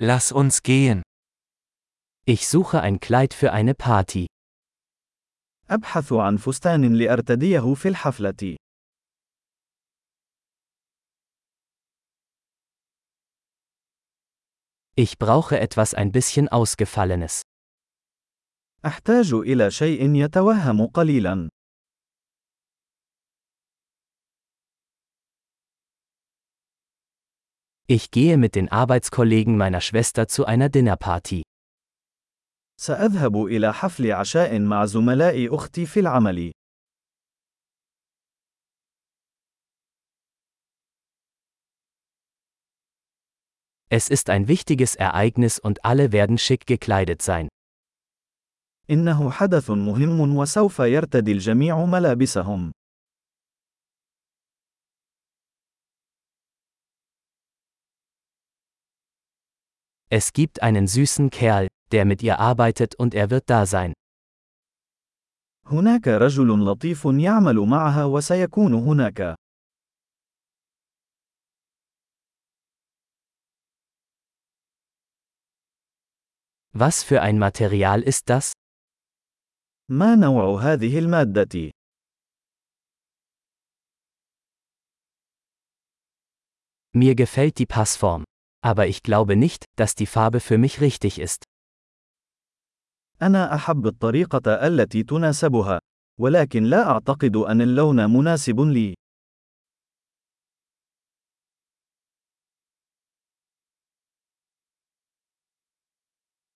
Lass uns gehen. Ich suche ein Kleid für eine Party. أبحث عن فستان لأرتديه في الحفلة. Ich brauche etwas ein bisschen Ausgefallenes. أحتاج إلى شيء يتوهم قليلا. Ich gehe mit den Arbeitskollegen meiner Schwester zu einer Dinnerparty. سأذهب إلى حفل عشاء مع زملاء أختي في العمل. Es ist ein wichtiges Ereignis und alle werden schick gekleidet sein. إنه حدث مهم وسوف يرتدي الجميع ملابسهم. Es gibt einen süßen Kerl, der mit ihr arbeitet und er wird da sein. هناك رجل لطيف يعمل معها وسيكون هناك. Was für ein Material ist das? ما نوع هذه المادة؟ Mir gefällt die Passform. Aber ich glaube nicht, dass die Farbe für mich richtig ist. أنا أحب الطريقة التي تناسبها، ولكن لا أعتقد أن اللون مناسب لي.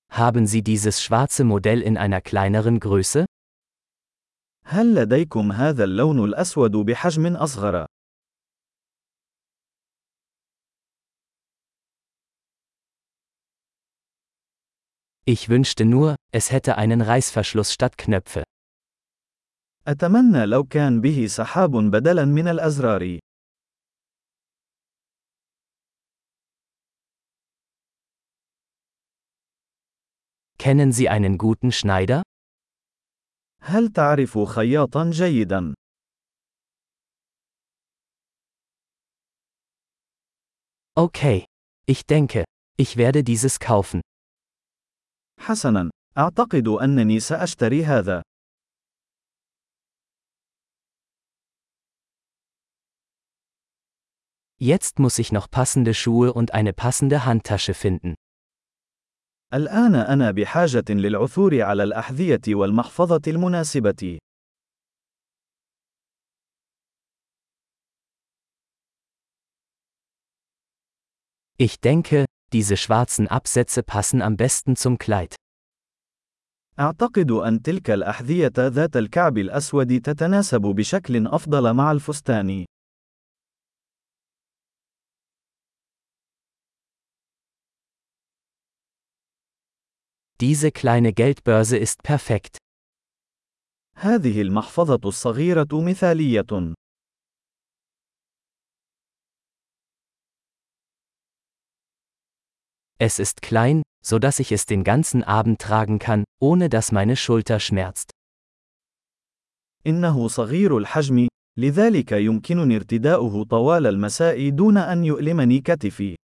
Haben Sie dieses schwarze Modell in einer kleineren Größe? هل لديكم هذا اللون الأسود بحجم أصغر؟ Ich wünschte nur, es hätte einen Reißverschluss statt Knöpfe. أتمنى لو كان به سحاب بدلاً من الأزرار. Kennen Sie einen guten Schneider? هل تعرف خياطاً جيداً؟ Okay. Ich denke, ich werde dieses kaufen. حسناً، أعتقد أنني سأشتري هذا. Jetzt muss ich noch passende Schuhe und eine passende Handtasche finden. الآن أنا بحاجة للعثور على الأحذية والمحفظة المناسبة. Ich denke, diese schwarzen Absätze passen am besten zum Kleid. أعتقد أن تلك الأحذية ذات الكعب الأسود تتناسب بشكل أفضل مع الفستان. Diese kleine Geldbörse ist perfekt. هذه المحفظة الصغيرة مثالية. Es ist klein, so dass ich es den ganzen Abend tragen kann, ohne dass meine Schulter schmerzt. إنه صغير الحجم، لذلك يمكنني ارتداؤه طوال المساء دون أن يؤلمني كتفي.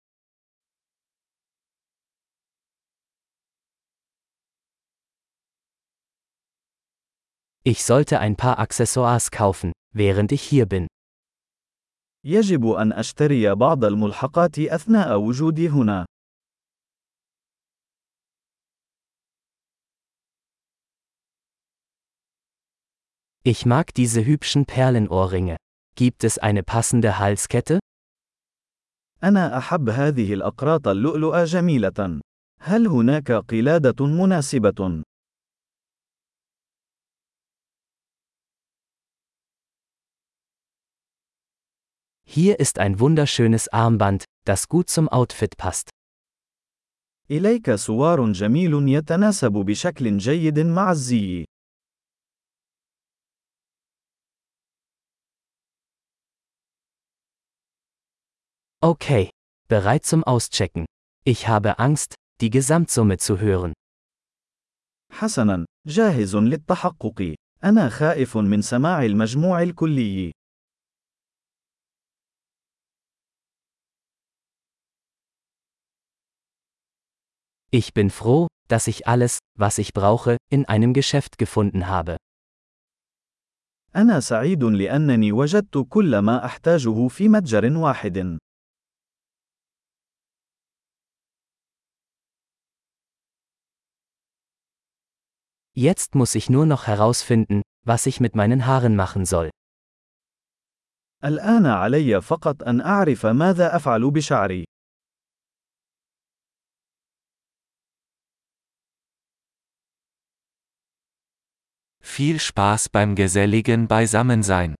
Ich sollte ein paar Accessoires kaufen, während ich hier bin. يجب أن أشتري بعض الملحقات أثناء وجودي هنا. Ich mag diese hübschen Perlenohrringe. Gibt es eine passende Halskette? أنا أحب هذه الأقراط اللؤلؤة جميلة. هل هناك قلادة مناسبة؟ Hier ist ein wunderschönes Armband, das gut zum Outfit passt. إليك سوار جميل يتناسب بشكل جيد مع الزي. Okay. Bereit zum Auschecken. Ich habe Angst, die Gesamtsumme zu hören. حسناً، جاهز للتحقق. أنا خائف من سماع المجموع الكلي. Ich bin froh, dass ich alles, was ich brauche, in einem Geschäft gefunden habe. أنا سعيد لأنني وجدت كل ما أحتاجه في متجر واحد. Jetzt muss ich nur noch herausfinden, was ich mit meinen Haaren machen soll. الآن علي فقط أن أعرف ماذا أفعل بشعري. Viel Spaß beim geselligen Beisammensein.